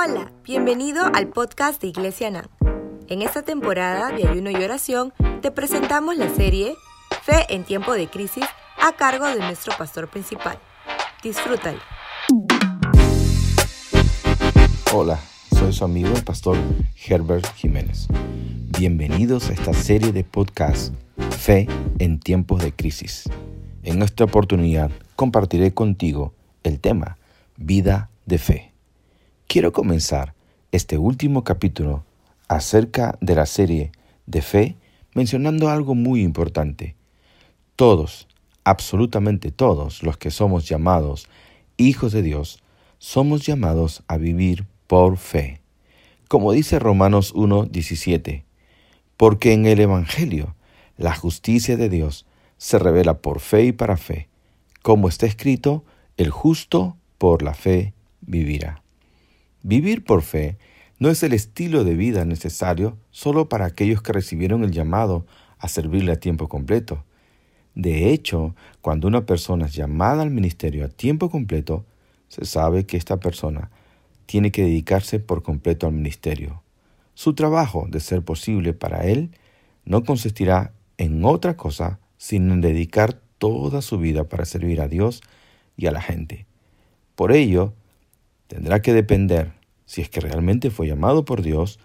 Hola, bienvenido al podcast de Iglesia NAM. En esta temporada de ayuno y oración te presentamos la serie Fe en tiempo de crisis a cargo de nuestro pastor principal. Disfrútalo. Hola, soy su amigo el pastor Herbert Jiménez. Bienvenidos a esta serie de podcast Fe en tiempos de crisis. En esta oportunidad compartiré contigo el tema Vida de Fe. Quiero comenzar este último capítulo acerca de la serie de fe mencionando algo muy importante. Todos, absolutamente todos los que somos llamados hijos de Dios, somos llamados a vivir por fe. Como dice Romanos 1:17, porque en el Evangelio la justicia de Dios se revela por fe y para fe, como está escrito, el justo por la fe vivirá. Vivir por fe no es el estilo de vida necesario solo para aquellos que recibieron el llamado a servirle a tiempo completo. De hecho, cuando una persona es llamada al ministerio a tiempo completo, se sabe que esta persona tiene que dedicarse por completo al ministerio. Su trabajo, de ser posible para él, no consistirá en otra cosa sino en dedicar toda su vida para servir a Dios y a la gente. Por ello, tendrá que depender, si es que realmente fue llamado por Dios,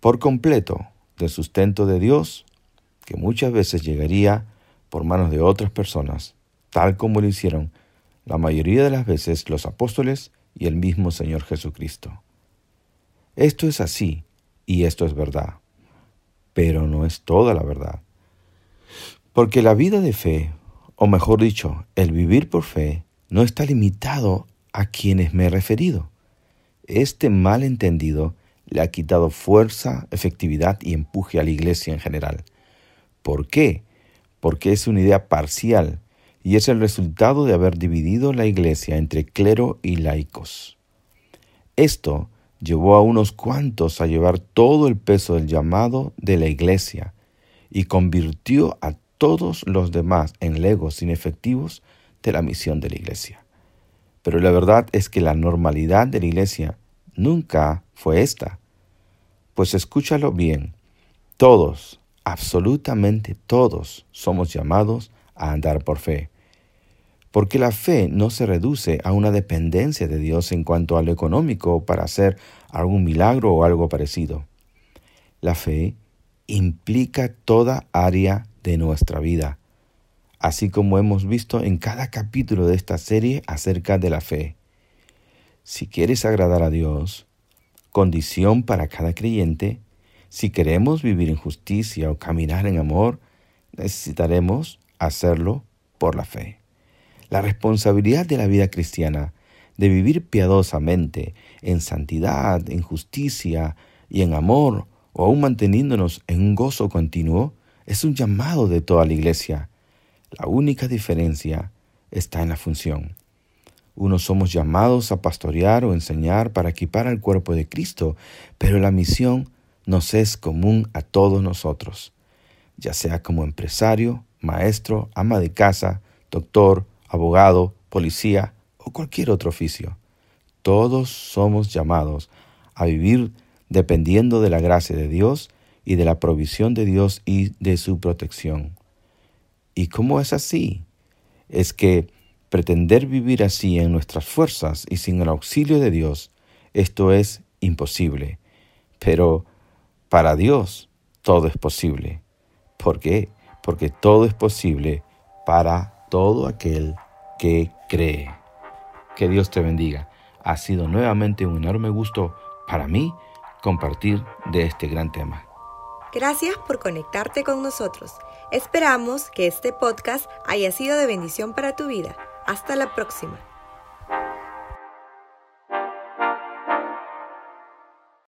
por completo del sustento de Dios, que muchas veces llegaría por manos de otras personas, tal como lo hicieron la mayoría de las veces los apóstoles y el mismo Señor Jesucristo. Esto es así y esto es verdad, pero no es toda la verdad. Porque la vida de fe, o mejor dicho, el vivir por fe, no está limitado a quienes me he referido. Este malentendido le ha quitado fuerza, efectividad y empuje a la iglesia en general. ¿Por qué? Porque es una idea parcial y es el resultado de haber dividido la iglesia entre clero y laicos. Esto llevó a unos cuantos a llevar todo el peso del llamado de la iglesia y convirtió a todos los demás en legos inefectivos de la misión de la iglesia. Pero la verdad es que la normalidad de la iglesia nunca fue esta. Pues escúchalo bien, todos, absolutamente todos, somos llamados a andar por fe. Porque la fe no se reduce a una dependencia de Dios en cuanto a lo económico para hacer algún milagro o algo parecido. La fe implica toda área de nuestra vida, así como hemos visto en cada capítulo de esta serie acerca de la fe. Si quieres agradar a Dios, condición para cada creyente, si queremos vivir en justicia o caminar en amor, necesitaremos hacerlo por la fe. La responsabilidad de la vida cristiana, de vivir piadosamente, en santidad, en justicia y en amor, o aún manteniéndonos en un gozo continuo, es un llamado de toda la iglesia la única diferencia está en la función. Unos somos llamados a pastorear o enseñar para equipar al cuerpo de Cristo, pero la misión nos es común a todos nosotros, ya sea como empresario, maestro, ama de casa, doctor, abogado, policía o cualquier otro oficio. Todos somos llamados a vivir dependiendo de la gracia de Dios y de la provisión de Dios y de su protección. ¿Y cómo es así? Es que pretender vivir así en nuestras fuerzas y sin el auxilio de Dios, esto es imposible. Pero para Dios todo es posible. ¿Por qué? Porque todo es posible para todo aquel que cree. Que Dios te bendiga. Ha sido nuevamente un enorme gusto para mí compartir de este gran tema. Gracias por conectarte con nosotros. Esperamos que este podcast haya sido de bendición para tu vida. Hasta la próxima.